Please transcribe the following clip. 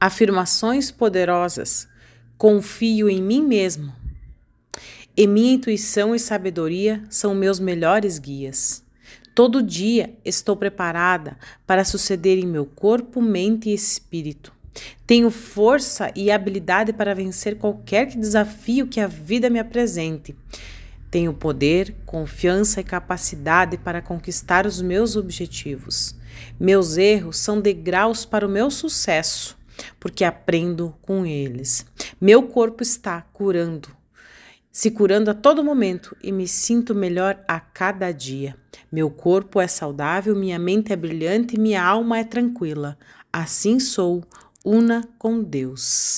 Afirmações poderosas. Confio em mim mesmo. E minha intuição e sabedoria são meus melhores guias. Todo dia estou preparada para suceder em meu corpo, mente e espírito. Tenho força e habilidade para vencer qualquer desafio que a vida me apresente. Tenho poder, confiança e capacidade para conquistar os meus objetivos. Meus erros são degraus para o meu sucesso, porque aprendo com eles. Meu corpo está curando se curando a todo momento e me sinto melhor a cada dia. Meu corpo é saudável, minha mente é brilhante e minha alma é tranquila. Assim sou, una com Deus.